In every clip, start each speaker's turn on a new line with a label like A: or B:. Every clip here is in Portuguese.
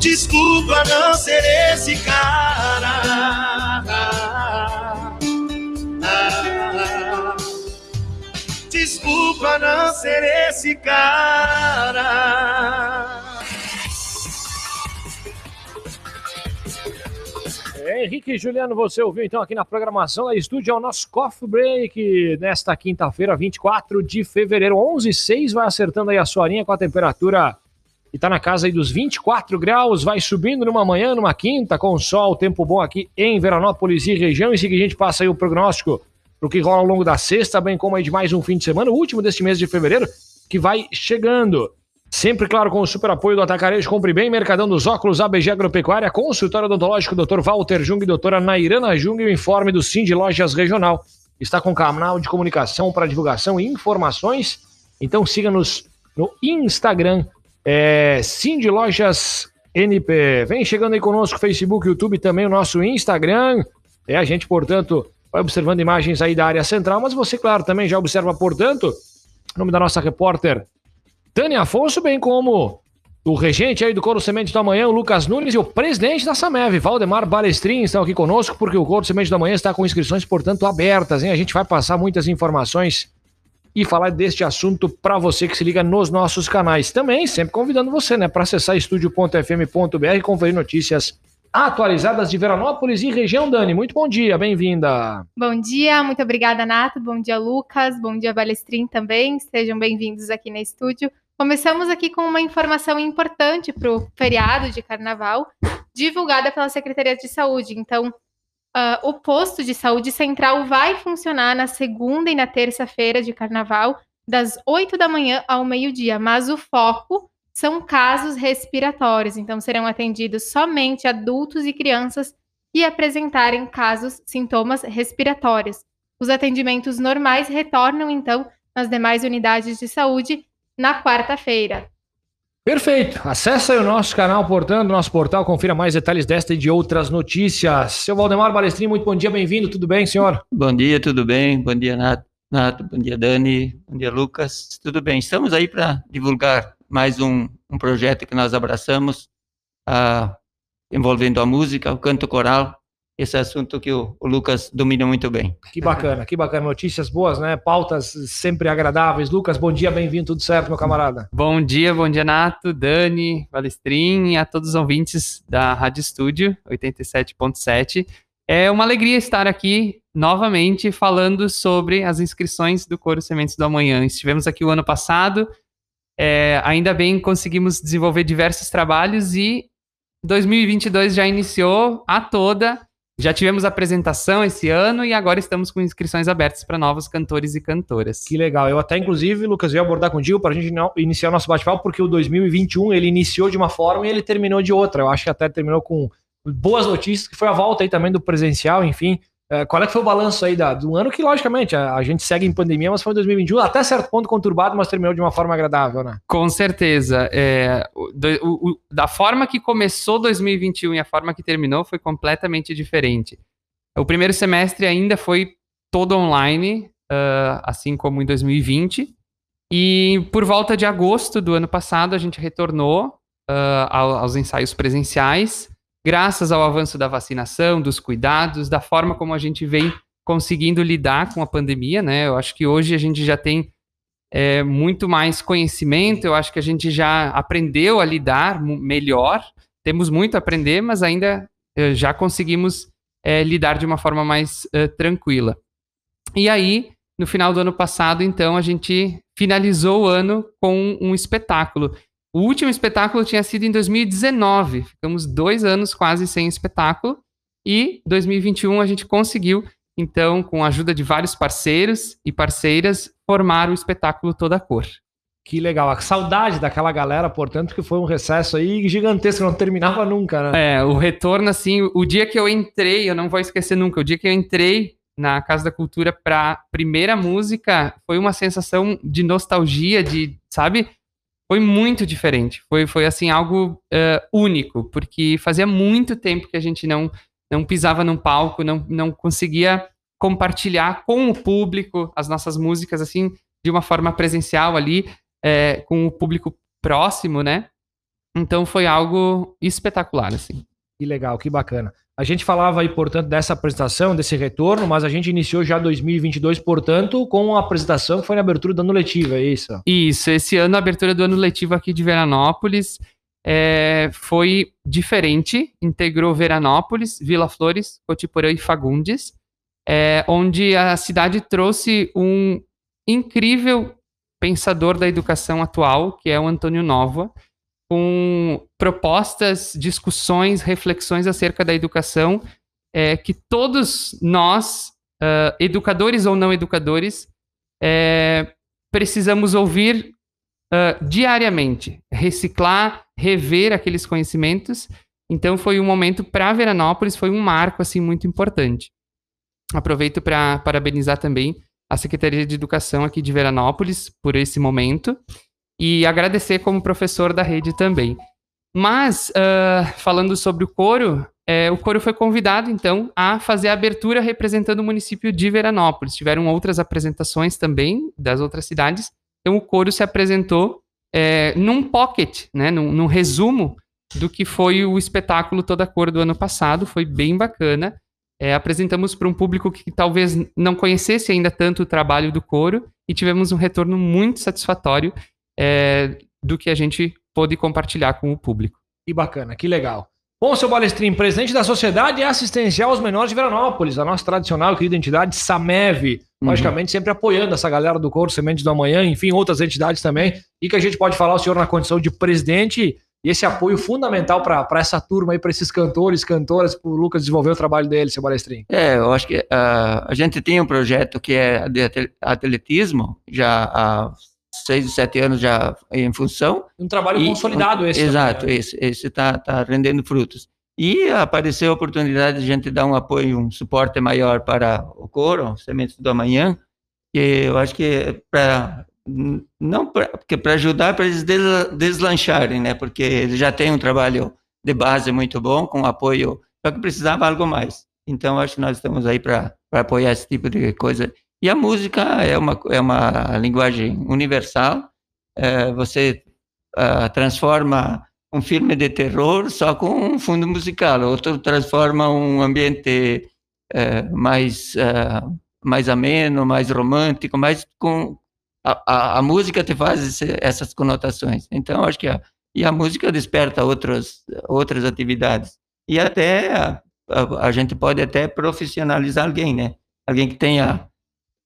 A: Desculpa não ser esse cara. Desculpa não ser esse cara.
B: É, Henrique e Juliano, você ouviu então aqui na programação da Estúdio, é o nosso Coffee Break nesta quinta-feira, 24 de fevereiro, 11 6 vai acertando aí a sua linha com a temperatura que tá na casa aí dos 24 graus, vai subindo numa manhã, numa quinta, com sol, tempo bom aqui em Veranópolis e região, e seguinte a gente passa aí o prognóstico pro que rola ao longo da sexta, bem como aí de mais um fim de semana, o último deste mês de fevereiro, que vai chegando. Sempre, claro, com o super apoio do Atacarejo, compre bem, Mercadão dos Óculos, ABG Agropecuária, Consultório Odontológico, Dr. Walter Jung, Doutora Nairana Jung e o informe do Sim de Lojas Regional. Está com canal de comunicação para divulgação e informações, então siga-nos no Instagram, é, de Lojas NP. Vem chegando aí conosco, Facebook, YouTube, também o nosso Instagram. É a gente, portanto, vai observando imagens aí da área central, mas você, claro, também já observa, portanto, o nome da nossa repórter Dani Afonso, bem como o regente aí do Coro Semente do Amanhã, o Lucas Nunes e o presidente da Samev, Valdemar Balestrin, estão aqui conosco, porque o Coro Semente do Amanhã está com inscrições, portanto, abertas, hein? A gente vai passar muitas informações e falar deste assunto para você que se liga nos nossos canais. Também, sempre convidando você, né, para acessar estúdio.fm.br e conferir notícias atualizadas de Veranópolis e região, Dani. Muito bom dia, bem-vinda.
C: Bom dia, muito obrigada, Nato. Bom dia, Lucas. Bom dia, Balestrin também. Sejam bem-vindos aqui no estúdio. Começamos aqui com uma informação importante para o feriado de carnaval, divulgada pela Secretaria de Saúde. Então, uh, o posto de saúde central vai funcionar na segunda e na terça-feira de carnaval, das 8 da manhã ao meio-dia, mas o foco são casos respiratórios, então serão atendidos somente adultos e crianças que apresentarem casos, sintomas respiratórios. Os atendimentos normais retornam, então, nas demais unidades de saúde na quarta-feira.
B: Perfeito. Acesse o nosso canal, portanto, nosso portal, confira mais detalhes desta e de outras notícias. Seu Valdemar Balestrin, muito bom dia, bem-vindo, tudo bem, senhor?
D: Bom dia, tudo bem? Bom dia, Nato, bom dia, Dani, bom dia, Lucas, tudo bem? Estamos aí para divulgar mais um, um projeto que nós abraçamos, uh, envolvendo a música, o canto coral, esse assunto que o, o, Lucas domina muito bem.
B: Que bacana, que bacana. Notícias boas, né? Pautas sempre agradáveis. Lucas, bom dia, bem-vindo, tudo certo, meu camarada?
E: Bom dia, bom dia, Nato, Dani, Valestrin e a todos os ouvintes da Rádio Estúdio 87.7. É uma alegria estar aqui novamente falando sobre as inscrições do Coro Sementes do Amanhã. Estivemos aqui o ano passado, é, ainda bem conseguimos desenvolver diversos trabalhos e 2022 já iniciou a toda já tivemos apresentação esse ano e agora estamos com inscrições abertas para novos cantores e cantoras.
B: Que legal. Eu até, inclusive, Lucas, ia abordar contigo para a gente iniciar o nosso bate-papo, porque o 2021 ele iniciou de uma forma e ele terminou de outra. Eu acho que até terminou com boas notícias, que foi a volta aí também do presencial, enfim. É, qual é que foi o balanço aí da, do ano que, logicamente, a, a, gente segue em pandemia, mas foi 2021, até certo ponto conturbado, mas terminou de uma forma agradável, né?
E: Com certeza. É, do, o, o, da forma que começou 2021 e a forma que terminou foi completamente diferente. O primeiro semestre ainda foi todo online, uh, assim como em 2020. E por volta de agosto do ano passado, a gente retornou uh, aos ensaios presenciais graças ao avanço da vacinação, dos cuidados, da forma como a gente vem conseguindo lidar com a pandemia, né? Eu acho que hoje a gente já tem é, muito mais conhecimento, eu acho que a gente já aprendeu a lidar melhor, temos muito a aprender, mas ainda é, já conseguimos é, lidar de uma forma mais é, tranquila. E aí, no final do ano passado, então, a gente finalizou o ano com um espetáculo. O último espetáculo tinha sido em 2019. Ficamos dois anos quase sem espetáculo. E 2021 a gente conseguiu, então, com a ajuda de vários parceiros e parceiras, formar o espetáculo Toda Cor.
B: Que legal. A saudade daquela galera, portanto, que foi um recesso aí gigantesco, não terminava nunca,
E: né? É, o retorno, assim, o dia que eu entrei, eu não vou esquecer nunca, o dia que eu entrei na Casa da Cultura para primeira música, foi uma sensação de nostalgia, de, sabe? Foi muito diferente. Foi, foi assim, algo uh, único, porque fazia muito tempo que a gente não, não pisava num palco, não, não conseguia compartilhar com o público as nossas músicas, assim, de uma forma presencial ali, é, com o público próximo, né? Então foi algo espetacular, assim.
B: Que legal, que bacana. A gente falava aí, portanto, dessa apresentação, desse retorno, mas a gente iniciou já 2022, portanto, com a apresentação que foi na abertura do ano letivo, é isso?
E: Isso, esse ano a abertura do ano letivo aqui de Veranópolis é, foi diferente, integrou Veranópolis, Vila Flores, Cotiporã e Fagundes, é, onde a cidade trouxe um incrível pensador da educação atual, que é o Antônio Nova, com propostas, discussões, reflexões acerca da educação é, que todos nós, uh, educadores ou não educadores, é, precisamos ouvir uh, diariamente, reciclar, rever aqueles conhecimentos. Então foi um momento para Veranópolis, foi um marco assim muito importante. Aproveito para parabenizar também a Secretaria de Educação aqui de Veranópolis por esse momento e agradecer como professor da rede também. Mas, uh, falando sobre o coro, é, o coro foi convidado, então, a fazer a abertura representando o município de Veranópolis. Tiveram outras apresentações também das outras cidades. Então, o coro se apresentou é, num pocket, né, num, num, resumo do que foi o espetáculo Toda Cor do ano passado. Foi bem bacana. É, apresentamos para um público que talvez não conhecesse ainda tanto o trabalho do coro e tivemos um retorno muito satisfatório é, do que a gente pôde compartilhar com o público.
B: Que bacana, que legal. Bom, seu Balestrin, presidente da Sociedade Assistencial aos Menores de Veranópolis, a nossa tradicional e querida entidade SAMEV, uhum. logicamente sempre apoiando essa galera do Coro Sementes do Amanhã, enfim, outras entidades também, e que a gente pode falar o senhor na condição de presidente e esse apoio fundamental para essa turma aí, para esses cantores, cantoras, para o Lucas desenvolver o trabalho dele, seu Balestrin.
D: É, eu acho que uh, a gente tem um projeto que é de atletismo, já há seis, sete anos já em função.
B: Um trabalho e, consolidado esse.
D: Exato, também, né? esse está tá rendendo frutos. E apareceu a oportunidade de a gente dar um apoio, um suporte maior para o coro, Sementes do Amanhã, que eu acho que é para não para ajudar para eles deslancharem, né? Porque eles já têm um trabalho de base muito bom com apoio, só que precisava algo mais. Então acho que nós estamos aí para apoiar esse tipo de coisa e a música é uma, é uma linguagem universal. É, você uh, transforma um filme de terror só com um fundo musical, outro transforma um ambiente uh, mais, uh, mais ameno, mais romântico, mais com a, a, a música te faz esse, essas conotações. Então, acho que a, e a música desperta outras outras atividades. E até a, a, gente pode até profissionalizar alguém, né? Alguém que tenha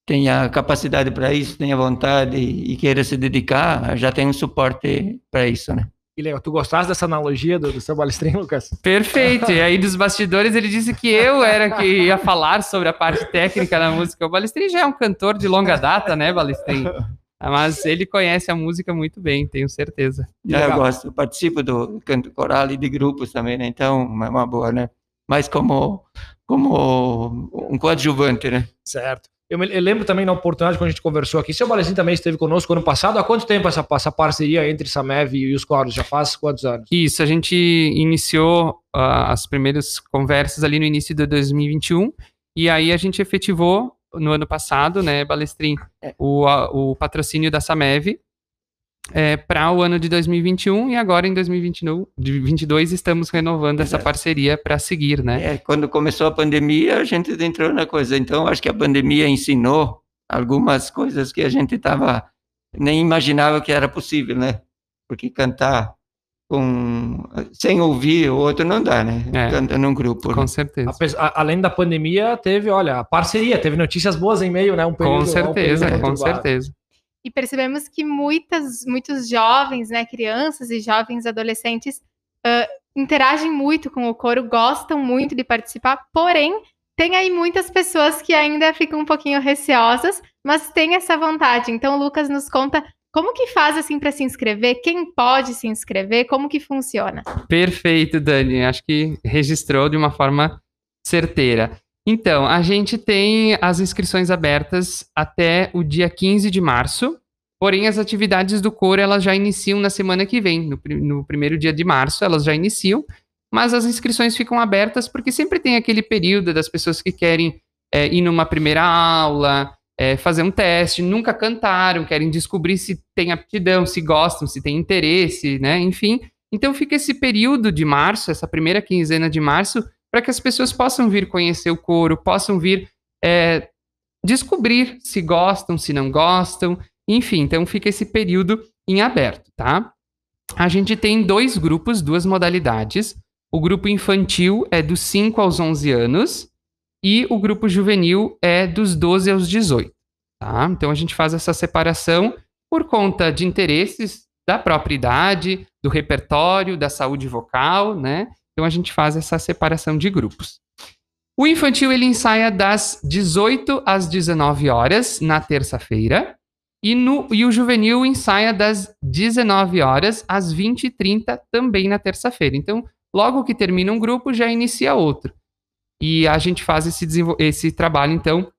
D: tenha capacidade para isso, tenha vontade e, queira se dedicar, já tem um suporte para isso, né?
B: Que legal. Tu gostaste dessa analogia do, do seu balestrinho, Lucas?
E: Perfeito. E aí, dos bastidores, ele disse que eu era que ia falar sobre a parte técnica da música. O Balestrinho já é um cantor de longa data, né, Balestrinho? Mas ele conhece a música muito bem, tenho certeza.
D: É, eu gosto. Eu participo do canto coral e de grupos também, né? Então, é uma boa, né? Mas como, como um coadjuvante, né?
B: Certo. Eu, me, eu, lembro também na oportunidade quando a gente conversou aqui, seu Balezinho também esteve conosco ano passado. Há quanto tempo essa, essa parceria entre Samev e os Coros? Já faz quantos anos?
E: Isso, a gente iniciou uh, as primeiras conversas ali no início de 2021 e aí a gente efetivou no ano passado, né, Balestrin, é. o, o patrocínio da Samev é, para o ano de 2021 e agora em 2022 estamos renovando essa parceria para seguir, né?
D: É, quando começou a pandemia, a gente entrou na coisa. Então, acho que a pandemia ensinou algumas coisas que a gente tava nem imaginava que era possível, né? Porque cantar com sem ouvir o outro não dá, né? É, Canta num grupo.
E: Com né? certeza.
B: A, além da pandemia, teve, olha, a parceria, teve notícias boas em meio, né?
E: Um período, com certeza, um com certeza
C: e percebemos que muitas, muitos jovens, né, crianças e jovens adolescentes uh, interagem muito com o coro, gostam muito de participar, porém tem aí muitas pessoas que ainda ficam um pouquinho receosas, mas tem essa vontade. Então, o Lucas nos conta como que faz assim para se inscrever? Quem pode se inscrever? Como que funciona?
E: Perfeito, Dani. Acho que registrou de uma forma certeira. Então, a gente tem as inscrições abertas até o dia 15 de março, porém as atividades do coro elas já iniciam na semana que vem, no, no primeiro dia de março elas já iniciam, mas as inscrições ficam abertas porque sempre tem aquele período das pessoas que querem é, ir numa primeira aula, é, fazer um teste, nunca cantaram, querem descobrir se tem aptidão, se gostam, se tem interesse, né? Enfim, Então fica esse período de março, essa primeira quinzena de março, para que as pessoas possam vir conhecer o coro, possam vir é, descobrir se gostam, se não gostam, enfim, então fica esse período em aberto, tá? A gente tem dois grupos, duas modalidades. O grupo infantil é dos 5 aos 11 anos e o grupo juvenil é dos 12 aos 18, tá? Então a gente faz essa separação por conta de interesses da própria idade, do repertório, da saúde vocal, né? Então a gente faz essa separação de grupos. O infantil ele ensaia das 18 às 19 horas na terça-feira e, no, e o juvenil ensaia das 19 horas às 20 e 30 também na terça-feira. Então, logo que termina um grupo, já inicia outro. E a gente faz esse, esse trabalho, então,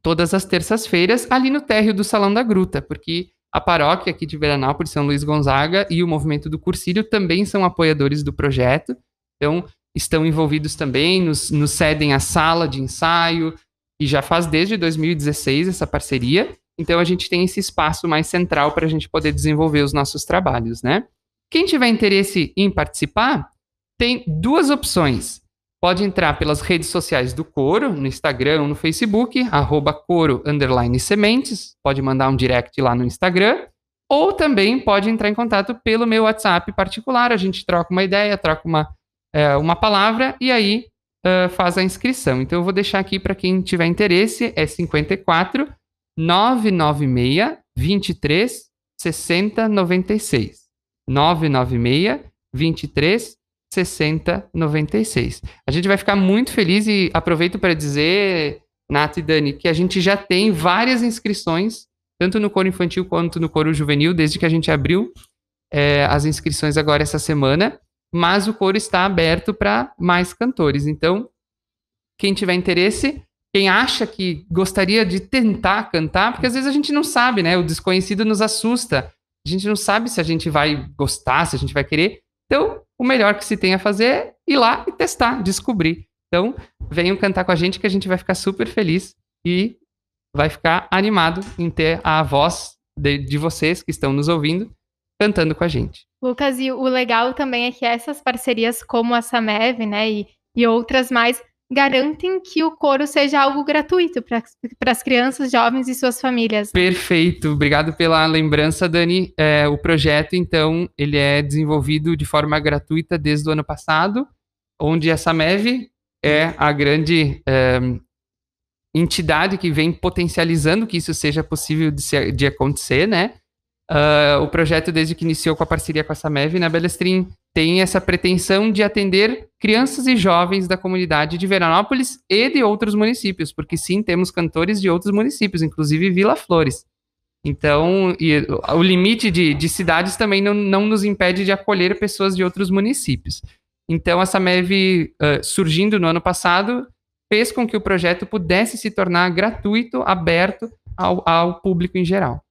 E: todas as terças-feiras ali no térreo do Salão da Gruta, porque a paróquia aqui de Veranópolis, São Luís Gonzaga e o movimento do Cursílio também são apoiadores do projeto. Então, estão envolvidos também, nos, nos cedem a sala de ensaio, e já faz desde 2016 essa parceria. Então, a gente tem esse espaço mais central para a gente poder desenvolver os nossos trabalhos, né? Quem tiver interesse em participar, tem duas opções. Pode entrar pelas redes sociais do Coro, no Instagram ou no Facebook, arroba coro, sementes, pode mandar um direct lá no Instagram, ou também pode entrar em contato pelo meu WhatsApp particular, a gente troca uma ideia, troca uma, é, uma palavra e aí uh, faz a inscrição. Então eu vou deixar aqui para quem tiver interesse, é 54 996 23 60 96. 996 23 6096. A gente vai ficar muito feliz e aproveito para dizer, Nath e Dani, que a gente já tem várias inscrições, tanto no coro infantil quanto no coro juvenil, desde que a gente abriu é, as inscrições agora essa semana, mas o coro está aberto para mais cantores. Então, quem tiver interesse, quem acha que gostaria de tentar cantar, porque às vezes a gente não sabe, né? O desconhecido nos assusta. A gente não sabe se a gente vai gostar, se a gente vai querer. Então, o melhor que se tem a fazer é ir lá e testar, descobrir. Então, venham cantar com a gente que a gente vai ficar super feliz e vai ficar animado em ter a voz de, de vocês que estão nos ouvindo cantando com a gente.
C: Lucas, e o legal também é que essas parcerias como a Samev, né, e, e outras mais, garantem que o coro seja algo gratuito para as crianças, jovens e suas famílias.
E: Perfeito, obrigado pela lembrança, Dani. É, o projeto, então, ele é desenvolvido de forma gratuita desde o ano passado, onde essa MEV é a grande é, entidade que vem potencializando que isso seja possível de, ser, de acontecer, né? Uh, o projeto, desde que iniciou com a parceria com a Samev na Belestrin, tem essa pretensão de atender crianças e jovens da comunidade de Veranópolis e de outros municípios, porque sim, temos cantores de outros municípios, inclusive Vila Flores. Então, o limite de, de cidades também não, não, nos impede de acolher pessoas de outros municípios. Então, a Samev, uh, surgindo no ano passado, fez com que o projeto pudesse se tornar gratuito, aberto ao, ao público em geral.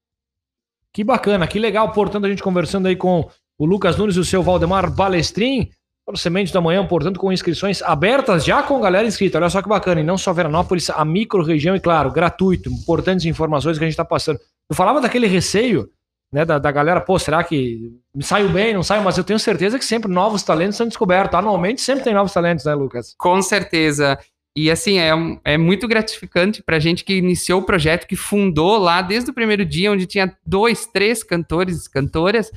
B: Que bacana, que legal. Portanto, a gente conversando aí com o Lucas Nunes e o seu Valdemar Balestrin. Para Semente da Manhã, portanto, com inscrições abertas, já com galera inscrita. Olha só que bacana. E não só Veranópolis, a micro-região, e claro, gratuito. Importantes informações que a gente está passando. Eu falava daquele receio, né, da, da galera, pô, será que me saiu bem, não saiu? Mas eu tenho certeza que sempre novos talentos são descobertos. Anualmente sempre tem novos talentos, né, Lucas?
E: Com certeza. E assim, é, é muito gratificante para a gente que iniciou o projeto, que fundou lá desde o primeiro dia, onde tinha dois, três cantores cantoras,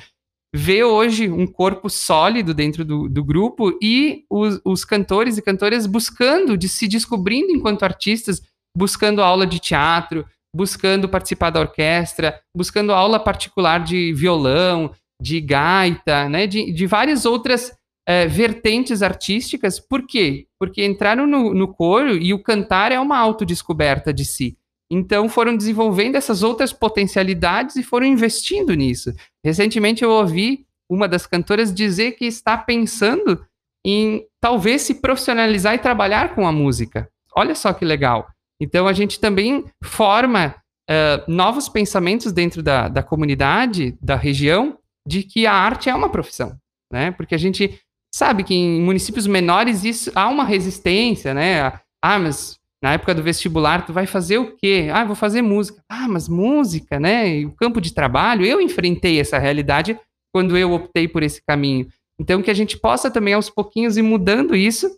E: ver hoje um corpo sólido dentro do, do grupo e os, os cantores e cantoras buscando, de se descobrindo enquanto artistas, buscando aula de teatro, buscando participar da orquestra, buscando aula particular de violão, de gaita, né, de, de várias outras é, vertentes artísticas. Por quê? Porque entraram no, no coro e o cantar é uma autodescoberta de si. Então foram desenvolvendo essas outras potencialidades e foram investindo nisso. Recentemente eu ouvi uma das cantoras dizer que está pensando em talvez se profissionalizar e trabalhar com a música. Olha só que legal. Então a gente também forma uh, novos pensamentos dentro da, da comunidade, da região, de que a arte é uma profissão, né? Porque a gente sabe que em municípios menores isso há uma resistência, né? Ah, mas na época do vestibular tu vai fazer o quê? Ah, vou fazer música. Ah, mas música, né? E o campo de trabalho, eu enfrentei essa realidade quando eu optei por esse caminho. Então, que a gente possa também aos pouquinhos ir mudando isso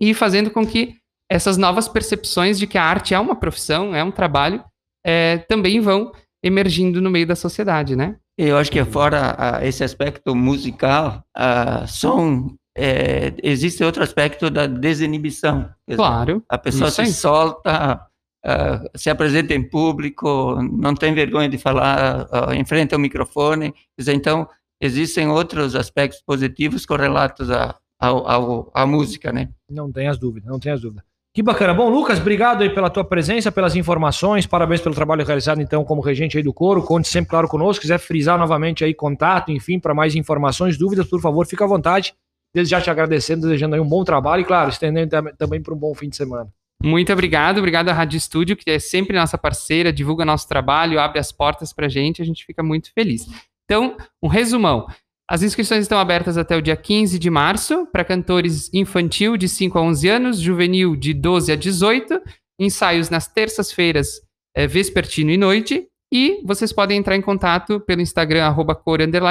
E: e fazendo com que essas novas percepções de que a arte é uma profissão, é um trabalho, é, também vão emergindo no meio da sociedade, né?
D: Eu acho que fora uh, esse aspecto musical, uh, som, é, existe outro aspecto da desinibição.
E: Claro.
D: a pessoa se solta, uh, se apresenta em público, não tem vergonha de falar, uh, enfrenta o microfone. então, existem outros aspectos positivos correlatos à, à, à música, né?
B: Não tem as dúvidas, não tem as dúvidas. Que bacana. Bom, Lucas, obrigado aí pela tua presença, pelas informações, parabéns pelo trabalho realizado, então, como regente aí do coro. Conte sempre, claro, conosco. quiser frisar novamente aí contato, enfim, para mais informações, dúvidas, por favor, fica à vontade. Desde já te agradecendo, desejando aí um bom trabalho e, claro, estendendo também para um bom fim de semana.
E: Muito obrigado, obrigado à Rádio Estúdio, que é sempre nossa parceira, divulga nosso trabalho, abre as portas para a gente, a gente fica muito feliz. Então, um resumão. As inscrições estão abertas até o dia 15 de março para cantores infantil de 5 a 11 anos, juvenil de 12 a 18, ensaios nas terças-feiras, é, vespertino e noite. E vocês podem entrar em contato pelo Instagram, arroba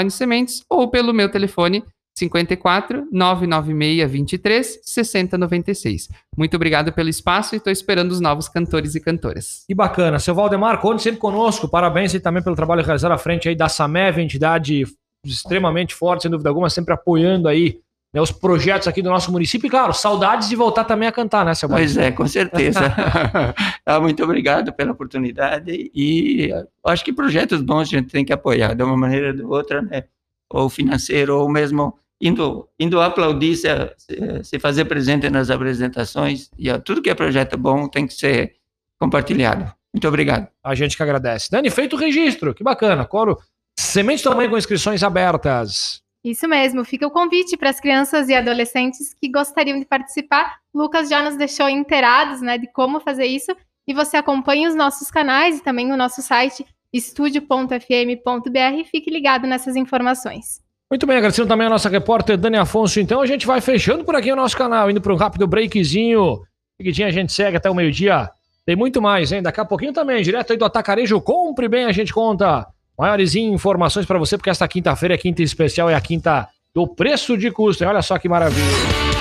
E: sementes, ou pelo meu telefone 54 996 23 6096. Muito obrigado pelo espaço e estou esperando os novos cantores e cantoras.
B: Que bacana. Seu Valdemar, conte sempre conosco. Parabéns e também pelo trabalho realizado à frente aí da SAMEV, entidade extremamente forte, sem dúvida alguma, sempre apoiando aí né, os projetos aqui do nosso município. E, claro, saudades de voltar também a cantar, né, seu
D: Pois é, com certeza. ah, muito obrigado pela oportunidade e acho que projetos bons a gente tem que apoiar de uma maneira ou de outra, né? Ou financeiro, ou mesmo indo, indo aplaudir, se, se fazer presente nas apresentações. E ó, tudo que é projeto bom tem que ser compartilhado. Muito obrigado.
B: A gente que agradece. Dani, feito o registro, que bacana. Coro Semente também com inscrições abertas.
C: Isso mesmo, fica o convite para as crianças e adolescentes que gostariam de participar. Lucas já nos deixou inteirados né, de como fazer isso e você acompanha os nossos canais e também o nosso site estúdio.fm.br. Fique ligado nessas informações.
B: Muito bem, agradecendo também a nossa repórter Dani Afonso. Então a gente vai fechando por aqui o nosso canal, indo para um rápido breakzinho. Seguidinho a gente segue até o meio-dia. Tem muito mais, hein? Daqui a pouquinho também, direto aí do Atacarejo. Compre bem, a gente conta maiores informações para você, porque esta quinta-feira é quinta especial, é a quinta do preço de custo. Olha só que maravilha.